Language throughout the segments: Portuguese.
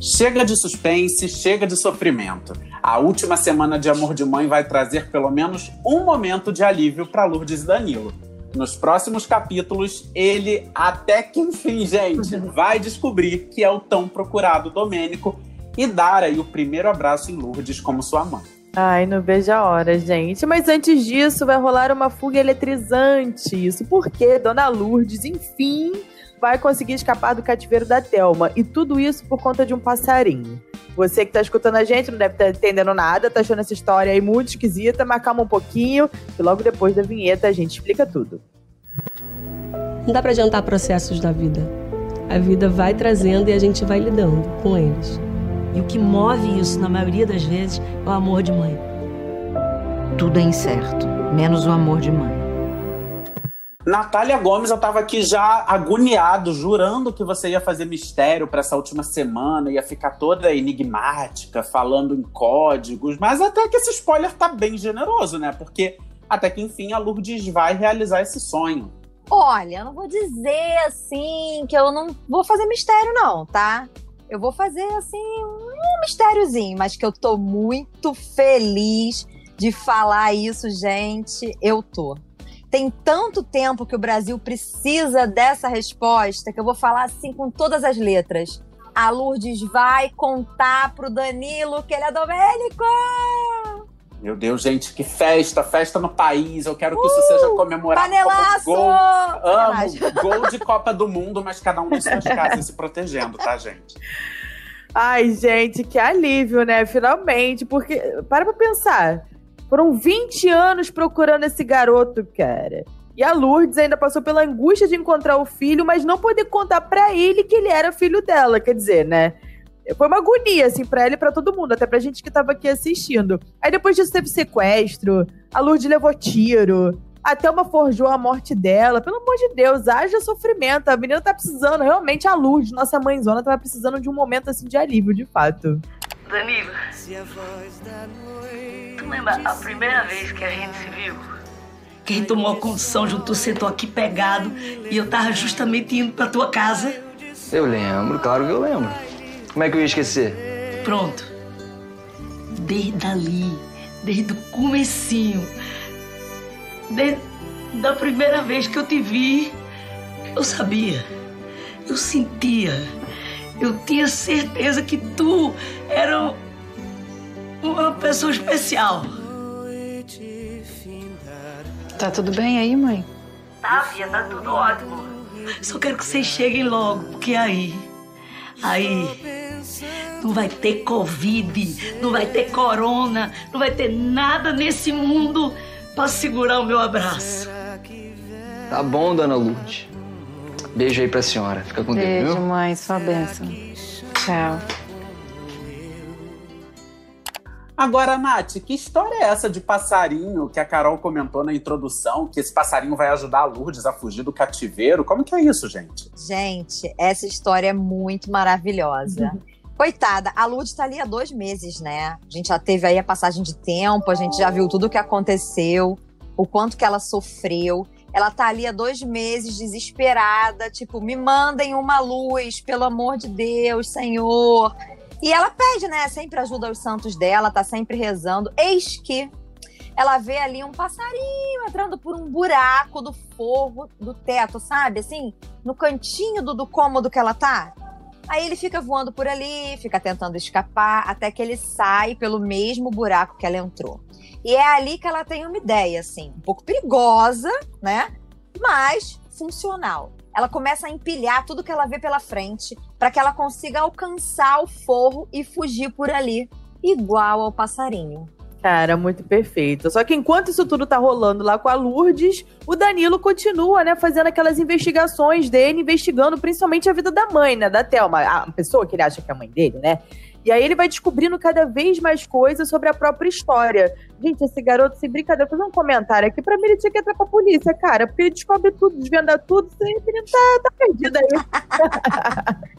Chega de suspense, chega de sofrimento. A última semana de Amor de Mãe vai trazer pelo menos um momento de alívio para Lourdes e Danilo. Nos próximos capítulos, ele, até que enfim, gente, vai descobrir que é o tão procurado Domênico e dar aí o primeiro abraço em Lourdes como sua mãe. Ai, não vejo a hora, gente. Mas antes disso, vai rolar uma fuga eletrizante. Isso porque Dona Lourdes, enfim, vai conseguir escapar do cativeiro da Thelma. E tudo isso por conta de um passarinho. Você que tá escutando a gente não deve estar tá entendendo nada, tá achando essa história aí muito esquisita, mas calma um pouquinho, que logo depois da vinheta a gente explica tudo. Não dá pra adiantar processos da vida. A vida vai trazendo e a gente vai lidando com eles. E o que move isso, na maioria das vezes, é o amor de mãe. Tudo é incerto, menos o amor de mãe. Natália Gomes, eu tava aqui já agoniado, jurando que você ia fazer mistério para essa última semana, ia ficar toda enigmática, falando em códigos, mas até que esse spoiler tá bem generoso, né? Porque até que enfim a Lourdes vai realizar esse sonho. Olha, eu não vou dizer assim que eu não vou fazer mistério, não, tá? Eu vou fazer assim um mistériozinho, mas que eu tô muito feliz de falar isso, gente. Eu tô. Tem tanto tempo que o Brasil precisa dessa resposta que eu vou falar assim com todas as letras. A Lourdes vai contar pro Danilo que ele é Domênico! Meu Deus, gente, que festa, festa no país. Eu quero que uh, isso seja comemorado panelaço! gol. Amo, gol de Copa do Mundo, mas cada um em suas casas se protegendo, tá, gente? Ai, gente, que alívio, né? Finalmente, porque para pra pensar. Foram 20 anos procurando esse garoto, cara. E a Lourdes ainda passou pela angústia de encontrar o filho, mas não poder contar para ele que ele era filho dela, quer dizer, né? Foi uma agonia, assim, pra ela e pra todo mundo, até pra gente que tava aqui assistindo. Aí depois disso teve sequestro, a Lourdes levou tiro, a Thelma forjou a morte dela. Pelo amor de Deus, haja sofrimento. A menina tá precisando, realmente, a Lourdes, nossa mãezona, tava precisando de um momento, assim, de alívio, de fato. Danilo, tu lembra a primeira vez que a gente se viu? Que a gente tomou a condição junto, tu sentou aqui pegado e eu tava justamente indo pra tua casa? Eu lembro, claro que eu lembro. Como é que eu ia esquecer? Pronto. Desde ali, desde o comecinho, desde da primeira vez que eu te vi, eu sabia, eu sentia eu tinha certeza que tu era uma pessoa especial. Tá tudo bem aí, mãe? Tá, filha, tá tudo ótimo. Só quero que vocês cheguem logo, porque aí. Aí. Não vai ter Covid, não vai ter corona, não vai ter nada nesse mundo para segurar o meu abraço. Tá bom, dona Lourdes. Beijo aí pra senhora. Fica com Beijo, Deus, viu? mãe. Sua bênção. Tchau. Agora, Nath, que história é essa de passarinho que a Carol comentou na introdução? Que esse passarinho vai ajudar a Lourdes a fugir do cativeiro? Como que é isso, gente? Gente, essa história é muito maravilhosa. Coitada, a Lourdes tá ali há dois meses, né? A gente já teve aí a passagem de tempo, a gente já viu tudo o que aconteceu, o quanto que ela sofreu. Ela tá ali há dois meses, desesperada, tipo, me mandem uma luz, pelo amor de Deus, Senhor. E ela pede, né? Sempre ajuda os santos dela, tá sempre rezando. Eis que ela vê ali um passarinho entrando por um buraco do forro do teto, sabe? Assim, no cantinho do, do cômodo que ela tá. Aí ele fica voando por ali, fica tentando escapar, até que ele sai pelo mesmo buraco que ela entrou. E é ali que ela tem uma ideia, assim, um pouco perigosa, né? Mas funcional. Ela começa a empilhar tudo que ela vê pela frente para que ela consiga alcançar o forro e fugir por ali, igual ao passarinho. Cara, muito perfeito. Só que enquanto isso tudo tá rolando lá com a Lourdes, o Danilo continua, né, fazendo aquelas investigações dele, investigando principalmente a vida da mãe, né, da Thelma, a pessoa que ele acha que é a mãe dele, né? E aí ele vai descobrindo cada vez mais coisas sobre a própria história. Gente, esse garoto, sem brincadeira, fazer um comentário aqui, pra mim ele tinha que entrar pra polícia, cara, porque ele descobre tudo, desvenda tudo, esse menino tá, tá perdido aí.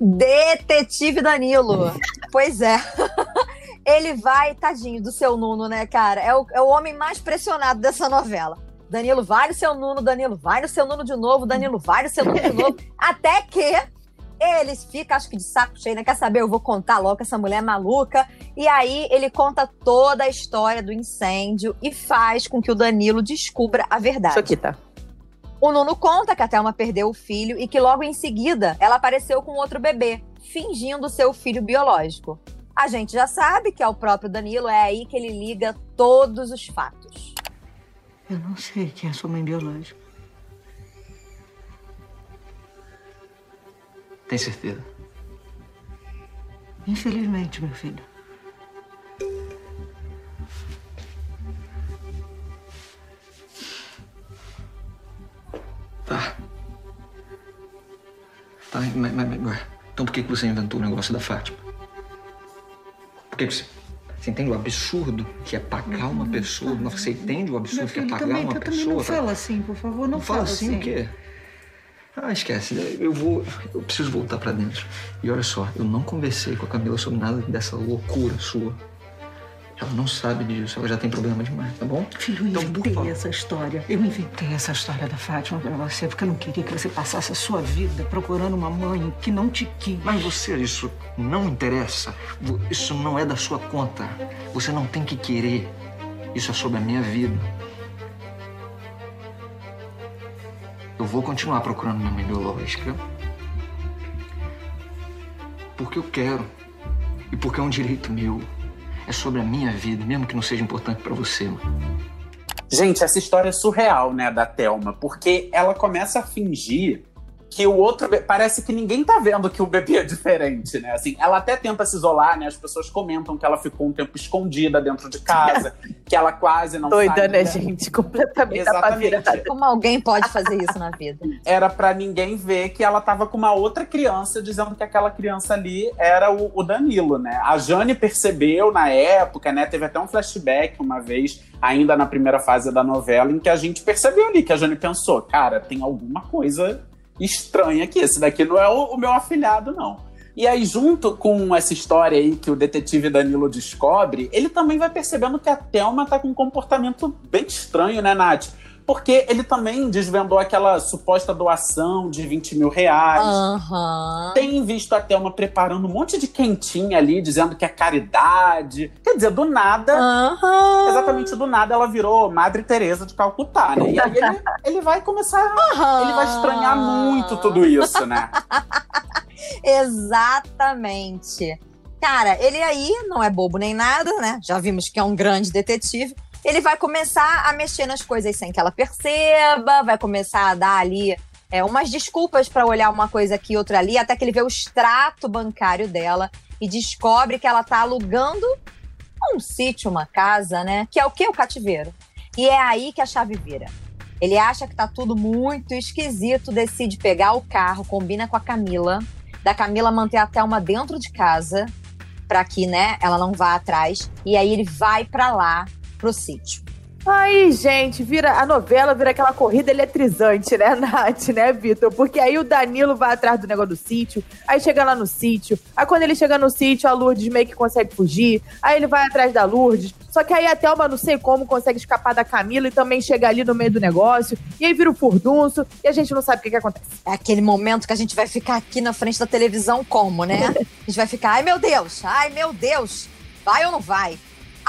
Detetive Danilo. pois é. Ele vai, tadinho do seu Nuno, né, cara? É o, é o homem mais pressionado dessa novela. Danilo vai no seu Nuno, Danilo vai no seu Nuno de novo, Danilo vai no seu Nuno de novo. até que ele fica, acho que de saco cheio, né? Quer saber? Eu vou contar logo que essa mulher é maluca. E aí ele conta toda a história do incêndio e faz com que o Danilo descubra a verdade. Isso aqui, tá? O Nuno conta que a Thelma perdeu o filho e que logo em seguida ela apareceu com outro bebê, fingindo ser o filho biológico. A gente já sabe que é o próprio Danilo, é aí que ele liga todos os fatos. Eu não sei quem é sua mãe biológica. Tem certeza? Infelizmente, meu filho. Tá. Tá, mas, mas- mas- então por que você inventou o negócio da Fátima? Por que você... Você entende o absurdo que é pagar uma pessoa? Não, Você entende o absurdo que é filho, pagar também, uma também pessoa? não fala assim, por favor, não, Não fala assim o quê? Ah, esquece. Eu vou. Eu preciso voltar pra dentro. E olha só, eu não conversei com a Camila sobre nada dessa loucura sua. Ela não sabe disso, ela já tem problema demais, tá bom? Filho, eu Então, inventei essa história. Eu inventei essa história da Fátima pra você, porque eu não queria que você passasse a sua vida procurando uma mãe que não te quis. Mas você, isso não interessa. Isso não é da sua conta. Você não tem que querer. Isso é sobre a minha vida. Eu vou continuar procurando minha mãe biológica. Porque eu quero. E porque é um direito meu. É sobre a minha vida, mesmo que não seja importante pra você, mano. Gente, essa história é surreal, né, da Thelma, porque ela começa a fingir que o outro. Parece que ninguém tá vendo que o bebê é diferente, né? Assim, ela até tenta se isolar, né? As pessoas comentam que ela ficou um tempo escondida dentro de casa, que ela quase não Doida, sai, né, gente? Completamente apavirada. Como alguém pode fazer isso na vida? Era pra ninguém ver que ela tava com uma outra criança, dizendo que aquela criança ali era o, o Danilo, né? A Jane percebeu na época, né? Teve até um flashback uma vez, ainda na primeira fase da novela, em que a gente percebeu ali que a Jane pensou: cara, tem alguma coisa estranha aqui. Esse daqui não é o, o meu afilhado, não. E aí, junto com essa história aí que o detetive Danilo descobre, ele também vai percebendo que a Thelma tá com um comportamento bem estranho, né, Nath? Porque ele também desvendou aquela suposta doação de 20 mil reais. Aham. Tem visto a Thelma preparando um monte de quentinha ali, dizendo que é caridade. Quer dizer, do nada, Aham. exatamente do nada, ela virou Madre Teresa de Calcutá, né? E aí ele, ele vai começar. Aham. Ele vai estranhar muito tudo isso, né? Exatamente. Cara, ele aí não é bobo nem nada, né? Já vimos que é um grande detetive. Ele vai começar a mexer nas coisas sem que ela perceba, vai começar a dar ali é, umas desculpas pra olhar uma coisa aqui, outra ali, até que ele vê o extrato bancário dela e descobre que ela tá alugando um sítio, uma casa, né? Que é o que? O cativeiro. E é aí que a chave vira. Ele acha que tá tudo muito esquisito, decide pegar o carro, combina com a Camila, da Camila manter a Thelma dentro de casa, pra que, né, ela não vá atrás. E aí ele vai pra lá, pro sítio. Aí, gente, vira a novela vira aquela corrida eletrizante, né, Nath, né, Vitor? Porque aí o Danilo vai atrás do negócio do sítio, aí chega lá no sítio, aí quando ele chega no sítio, a Lourdes meio que consegue fugir, aí ele vai atrás da Lourdes, só que aí a Thelma, não sei como, consegue escapar da Camila e também chega ali no meio do negócio, e aí vira o furdunço, e a gente não sabe o que que acontece. É aquele momento que a gente vai ficar aqui na frente da televisão como, né? A gente vai ficar, ai meu Deus, ai meu Deus, vai ou não vai?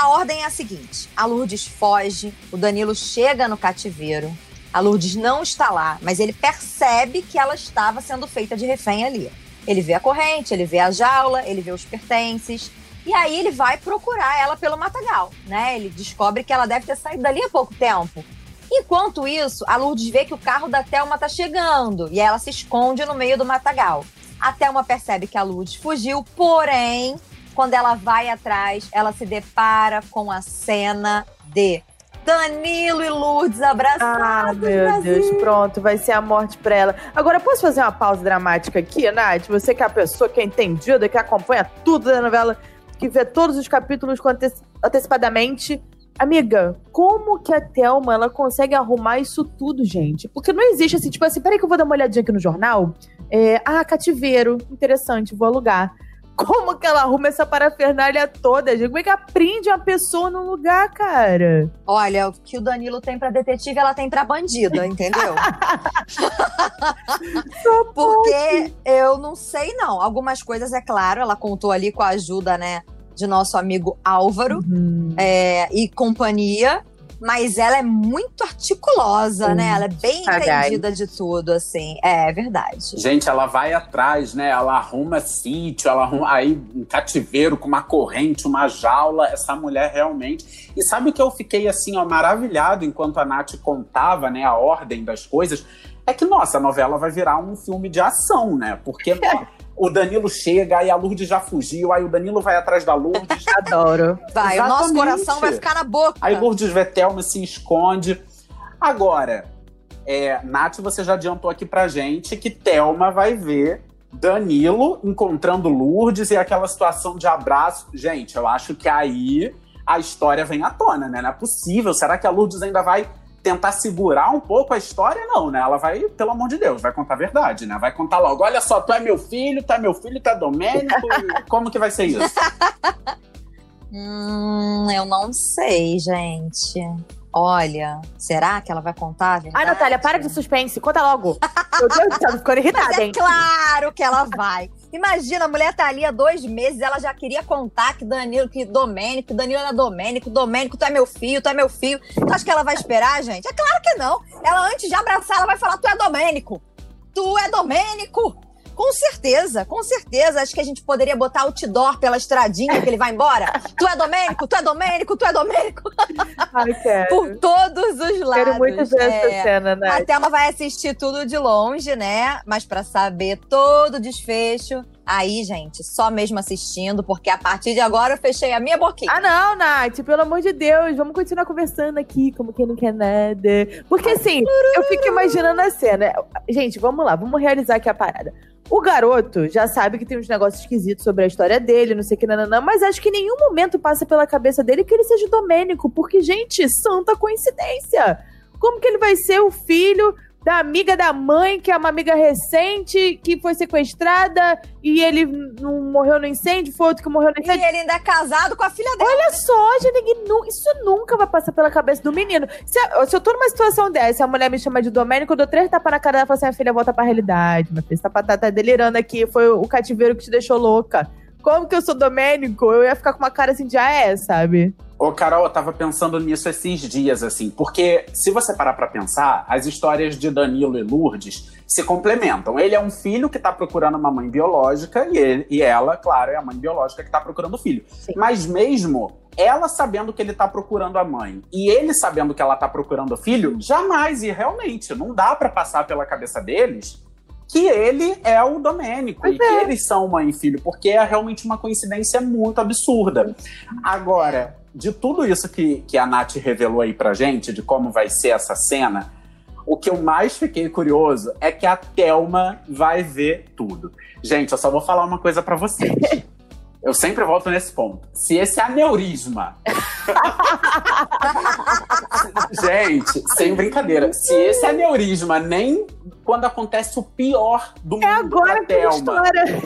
A ordem é a seguinte: a Lourdes foge, o Danilo chega no cativeiro, a Lourdes não está lá, mas ele percebe que ela estava sendo feita de refém ali. Ele vê a corrente, ele vê a jaula, ele vê os pertences. E aí ele vai procurar ela pelo matagal, né? Ele descobre que ela deve ter saído dali há pouco tempo. Enquanto isso, a Lourdes vê que o carro da Thelma tá chegando e ela se esconde no meio do matagal. A Thelma percebe que a Lourdes fugiu, porém, quando ela vai atrás, ela se depara com a cena de Danilo e Lourdes abraçados. Ah, meu Brasil. Deus, pronto, vai ser a morte pra ela. Agora, posso fazer uma pausa dramática aqui, Nath? Você que é a pessoa que é entendida, que acompanha tudo da novela, que vê todos os capítulos anteci- antecipadamente. Amiga, como que a Thelma ela consegue arrumar isso tudo, gente? Porque não existe assim, tipo assim, peraí que eu vou dar uma olhadinha aqui no jornal. É, ah, cativeiro, interessante, vou alugar. Como que ela arruma essa parafernália toda, gente? Como é que aprende uma pessoa num lugar, cara? Olha, o que o Danilo tem pra detetive, ela tem pra bandida, entendeu? Porque eu não sei, não. Algumas coisas, é claro, ela contou ali com a ajuda, né, de nosso amigo Álvaro Uhum. é, e companhia. Mas ela é muito articulosa, né? Ela é bem Sagaz. entendida de tudo, assim. É, é verdade. Gente, ela vai atrás, né? Ela arruma sítio, ela arruma aí um cativeiro com uma corrente, uma jaula. Essa mulher realmente. E sabe o que eu fiquei assim, ó, maravilhado enquanto a Nath contava, né, a ordem das coisas? É que, nossa, a novela vai virar um filme de ação, né? Porque o Danilo chega, aí a Lourdes já fugiu, aí o Danilo vai atrás da Lourdes. Adoro. Vai, o nosso coração vai ficar na boca. Aí Lourdes vê Thelma se esconde. Agora, é, Nath, você já adiantou aqui pra gente que Thelma vai ver Danilo encontrando Lourdes e aquela situação de abraço. Gente, eu acho que aí a história vem à tona, né? Não é possível. Será que a Lourdes ainda vai tentar segurar um pouco a história? Não, né? Ela vai, pelo amor de Deus, vai contar a verdade, né? Vai contar logo. Olha só, tu é meu filho, tu é meu filho, tu é Domênico. Como que vai ser isso? Hum, eu não sei, gente. Olha, será que ela vai contar a verdade? Ai, Natália, para de suspense. Conta logo. Meu Deus do céu, ficando Mas irritada, é hein? claro que ela vai. Imagina, a mulher tá ali há dois meses, ela já queria contar que Danilo, que Domênico, Danilo era Domênico, Domênico, tu é meu filho, tu é meu filho. Tu acha que ela vai esperar, gente? É claro que não. Ela, antes de abraçar, ela vai falar, tu é Domênico. Tu é Domênico. Com certeza, com certeza. Acho que a gente poderia botar outdoor pela estradinha que ele vai embora. Tu é Domênico, tu é Domênico, tu é Domênico. Ai, quero. Por todos os lados. Quero muito ver essa É. cena, né? A Thelma vai assistir tudo de longe, né? Mas pra saber todo o desfecho, aí, gente, só mesmo assistindo, porque a partir de agora eu fechei a minha boquinha. Ah, não, Nath, pelo amor de Deus, vamos continuar conversando aqui, como quem não quer nada. Porque assim, eu fico imaginando a cena. Gente, vamos lá, vamos realizar aqui a parada. O garoto já sabe que tem uns negócios esquisitos sobre a história dele, não sei o que, nananã, mas acho que em nenhum momento passa pela cabeça dele que ele seja Domênico, porque, gente, santa coincidência. Como que ele vai ser o filho da amiga da mãe, que é uma amiga recente, que foi sequestrada e ele não morreu no incêndio, foi outro que morreu no E incêndio? ele ainda é casado com a filha dele. Olha só, gente, isso nunca vai passar pela cabeça do menino. Se, se eu tô numa situação dessa, a mulher me chama de Domênico, eu dou três tapas na cara dela e falo assim: a filha, volta pra realidade. Minha filha, tá, tá, tá delirando aqui, foi o cativeiro que te deixou louca. Como que eu sou Domênico? Eu ia ficar com uma cara assim de ah, é, sabe? Ô, Carol, eu tava pensando nisso esses dias, assim, porque se você parar pra pensar, as histórias de Danilo e Lourdes se complementam. Ele é um filho que tá procurando uma mãe biológica e, ele, e ela, claro, é a mãe biológica que tá procurando o filho. Sim. Mas mesmo ela sabendo que ele tá procurando a mãe e ele sabendo que ela tá procurando o filho, jamais, e realmente, não dá pra passar pela cabeça deles que ele é o Domênico e que eles são mãe e filho, porque é realmente uma coincidência muito absurda. Agora, de tudo isso que, que a Nath revelou aí pra gente, de como vai ser essa cena, o que eu mais fiquei curioso é que a Thelma vai ver tudo. Gente, eu só vou falar uma coisa pra vocês. Eu sempre volto nesse ponto. Se esse aneurisma. Gente, sem brincadeira. Se esse aneurisma nem quando acontece o pior do mundo É agora pra que a Thelma. história.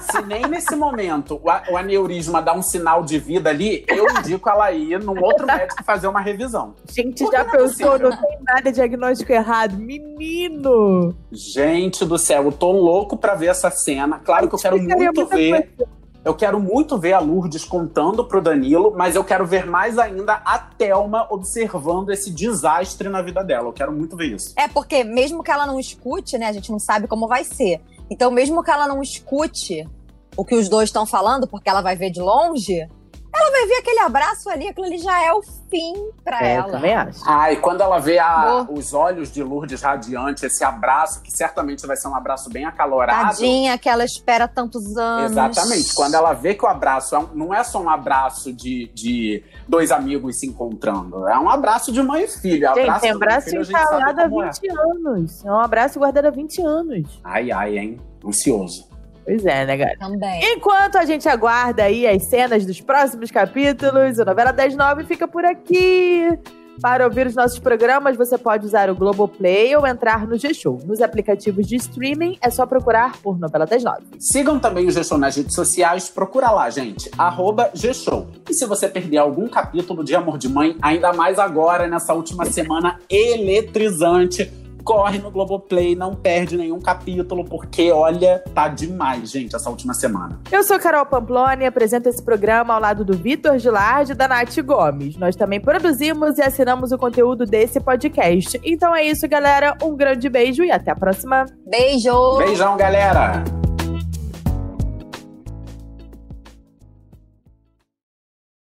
Se nem nesse momento o, aneurisma dá um sinal de vida ali, eu indico ela ir num outro médico fazer uma revisão. Gente, Porque já não é pensou? possível. Não tem nada diagnóstico errado. Menino! Gente do céu, eu tô louco pra ver essa cena. Claro que eu quero muito ver. coisa. Eu quero muito ver a Lourdes contando pro Danilo, mas eu quero ver mais ainda a Thelma observando esse desastre na vida dela. Eu quero muito ver isso. É, porque mesmo que ela não escute, né? A gente não sabe como vai ser. Então, mesmo que ela não escute o que os dois estão falando, porque ela vai ver de longe, ela vai ver aquele abraço ali, aquilo ali já é o fim pra É, eu ela. também acho. Ah, e quando ela vê a- os olhos de Lourdes radiante, esse abraço, que certamente vai ser um abraço bem acalorado. Tadinha, que ela espera tantos anos. Exatamente. Quando ela vê que o abraço é um- não é só um abraço de, de dois amigos se encontrando, é um abraço de mãe e filho. Gente, abraço mãe e abraço filho, instalado há como é. 20 anos. É um abraço guardado há 20 anos. Ai, ai, hein? Ansioso. Pois é, né, galera? Também. Enquanto a gente aguarda aí as cenas dos próximos capítulos, a novela das nove fica por aqui. Para ouvir os nossos programas, você pode usar o Globoplay ou entrar no G-Show. Nos aplicativos de streaming, é só procurar por Novela das Nove. Sigam também o G-Show nas redes sociais, procura lá, gente, arroba G-Show. E se você perder algum capítulo de Amor de Mãe, ainda mais agora, nessa última semana eletrizante, corre no Globoplay, não perde nenhum capítulo, porque olha, tá demais, gente, essa última semana. Eu sou Carol Pamploni e apresento esse programa ao lado do Vitor Gilardi e da Nath Gomes. Nós também produzimos e assinamos o conteúdo desse podcast. Então é isso, galera. Um grande beijo e até a próxima. Beijo! Beijão, galera!